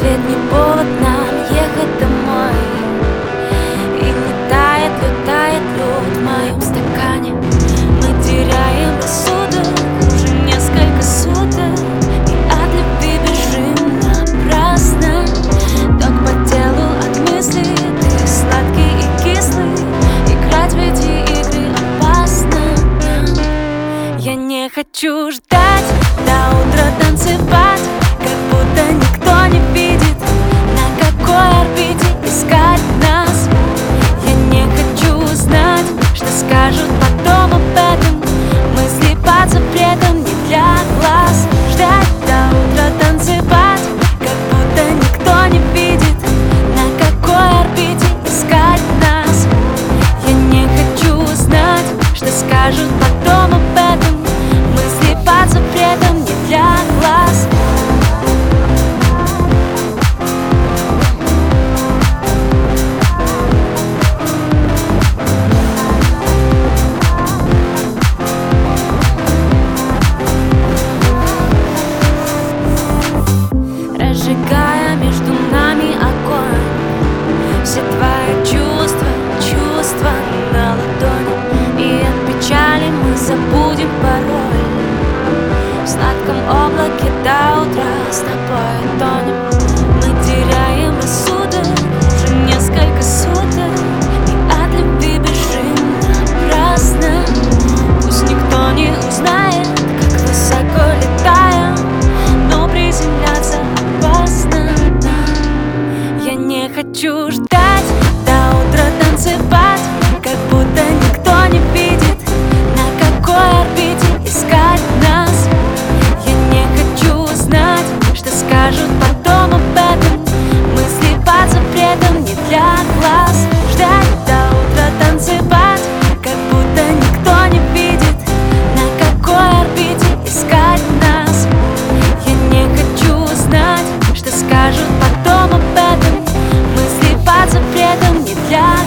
свет не повод нам ехать домой. И не тает лед, лед в моем стакане. Мы теряем рассудок уже несколько суток. И от любви бежим напрасно. Ток по телу от мыслей Ты сладкий и кислый. Играть в эти игры опасно. Я не хочу ждать До утра танцевать Как будто не все твои чувства, чувства на ладони И от печали мы забудем пароль. В сладком облаке до утра с тобой тонем танцевать, как будто никто не видит, на какой орбите искать нас. Я не хочу знать, что скажут потом об этом. Мы слепаться, при этом не для глаз. Ждать до утра танцевать, как будто никто не видит, на какой орбите искать нас. Я не хочу знать, что скажут потом об этом. Мы слепаться, при этом не для глаз.